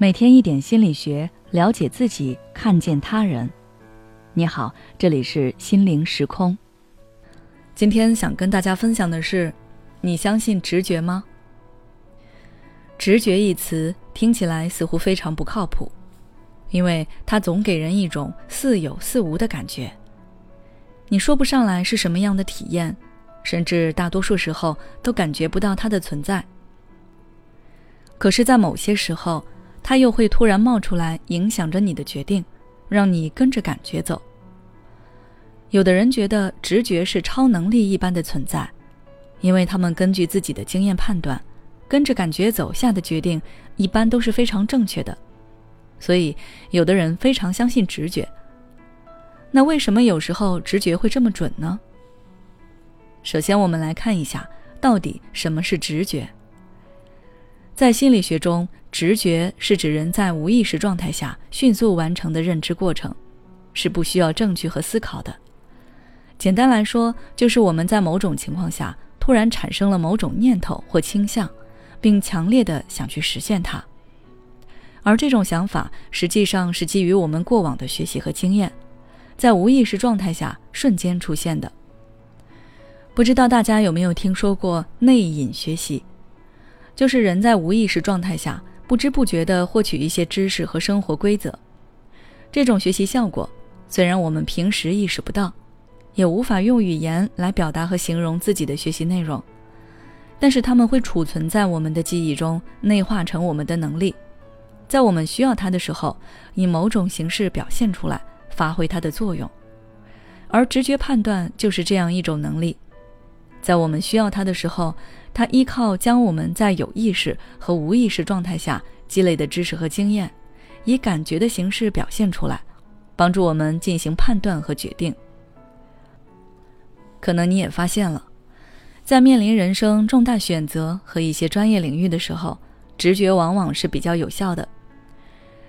每天一点心理学，了解自己，看见他人。你好，这里是心灵时空。今天想跟大家分享的是：你相信直觉吗？直觉一词听起来似乎非常不靠谱，因为它总给人一种似有似无的感觉。你说不上来是什么样的体验，甚至大多数时候都感觉不到它的存在。可是，在某些时候，它又会突然冒出来，影响着你的决定，让你跟着感觉走。有的人觉得直觉是超能力一般的存在，因为他们根据自己的经验判断，跟着感觉走下的决定一般都是非常正确的，所以有的人非常相信直觉。那为什么有时候直觉会这么准呢？首先，我们来看一下到底什么是直觉。在心理学中，直觉是指人在无意识状态下迅速完成的认知过程，是不需要证据和思考的。简单来说，就是我们在某种情况下突然产生了某种念头或倾向，并强烈的想去实现它。而这种想法实际上是基于我们过往的学习和经验，在无意识状态下瞬间出现的。不知道大家有没有听说过内隐学习？就是人在无意识状态下不知不觉地获取一些知识和生活规则，这种学习效果虽然我们平时意识不到，也无法用语言来表达和形容自己的学习内容，但是他们会储存在我们的记忆中，内化成我们的能力，在我们需要它的时候，以某种形式表现出来，发挥它的作用。而直觉判断就是这样一种能力，在我们需要它的时候。它依靠将我们在有意识和无意识状态下积累的知识和经验，以感觉的形式表现出来，帮助我们进行判断和决定。可能你也发现了，在面临人生重大选择和一些专业领域的时候，直觉往往是比较有效的。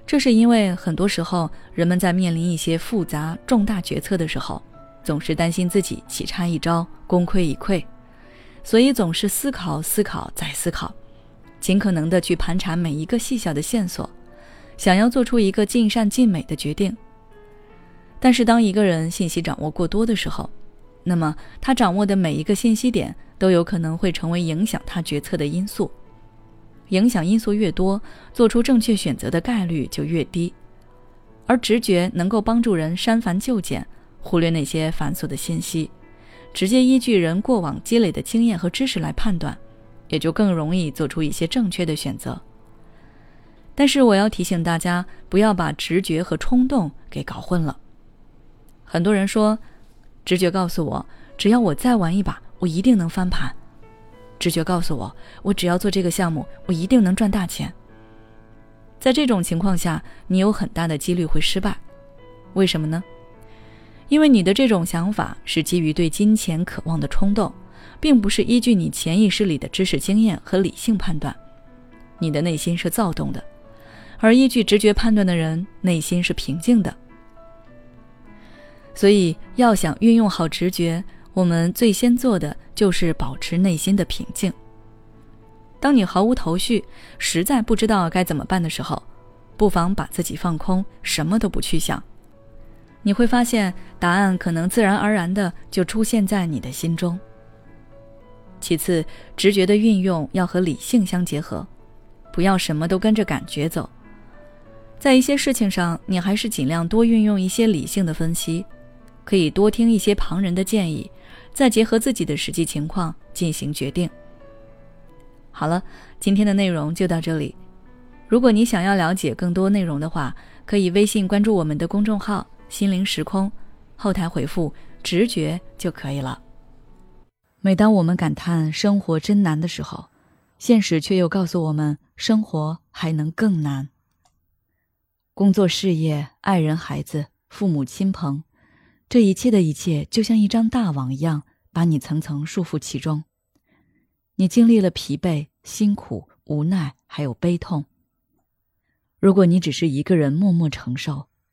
这是因为很多时候人们在面临一些复杂重大决策的时候，总是担心自己棋差一招，功亏一篑。所以总是思考、思考再思考，尽可能的去盘查每一个细小的线索，想要做出一个尽善尽美的决定。但是当一个人信息掌握过多的时候，那么他掌握的每一个信息点都有可能会成为影响他决策的因素。影响因素越多，做出正确选择的概率就越低。而直觉能够帮助人删繁就简，忽略那些繁琐的信息。直接依据人过往积累的经验和知识来判断，也就更容易做出一些正确的选择。但是我要提醒大家，不要把直觉和冲动给搞混了。很多人说，直觉告诉我，只要我再玩一把，我一定能翻盘；直觉告诉我，我只要做这个项目，我一定能赚大钱。在这种情况下，你有很大的几率会失败。为什么呢？因为你的这种想法是基于对金钱渴望的冲动，并不是依据你潜意识里的知识经验和理性判断。你的内心是躁动的，而依据直觉判断的人内心是平静的。所以，要想运用好直觉，我们最先做的就是保持内心的平静。当你毫无头绪，实在不知道该怎么办的时候，不妨把自己放空，什么都不去想。你会发现，答案可能自然而然的就出现在你的心中。其次，直觉的运用要和理性相结合，不要什么都跟着感觉走。在一些事情上，你还是尽量多运用一些理性的分析，可以多听一些旁人的建议，再结合自己的实际情况进行决定。好了，今天的内容就到这里。如果你想要了解更多内容的话，可以微信关注我们的公众号。心灵时空，后台回复“直觉”就可以了。每当我们感叹生活真难的时候，现实却又告诉我们，生活还能更难。工作、事业、爱人、孩子、父母亲朋，这一切的一切，就像一张大网一样，把你层层束缚其中。你经历了疲惫、辛苦、无奈，还有悲痛。如果你只是一个人默默承受，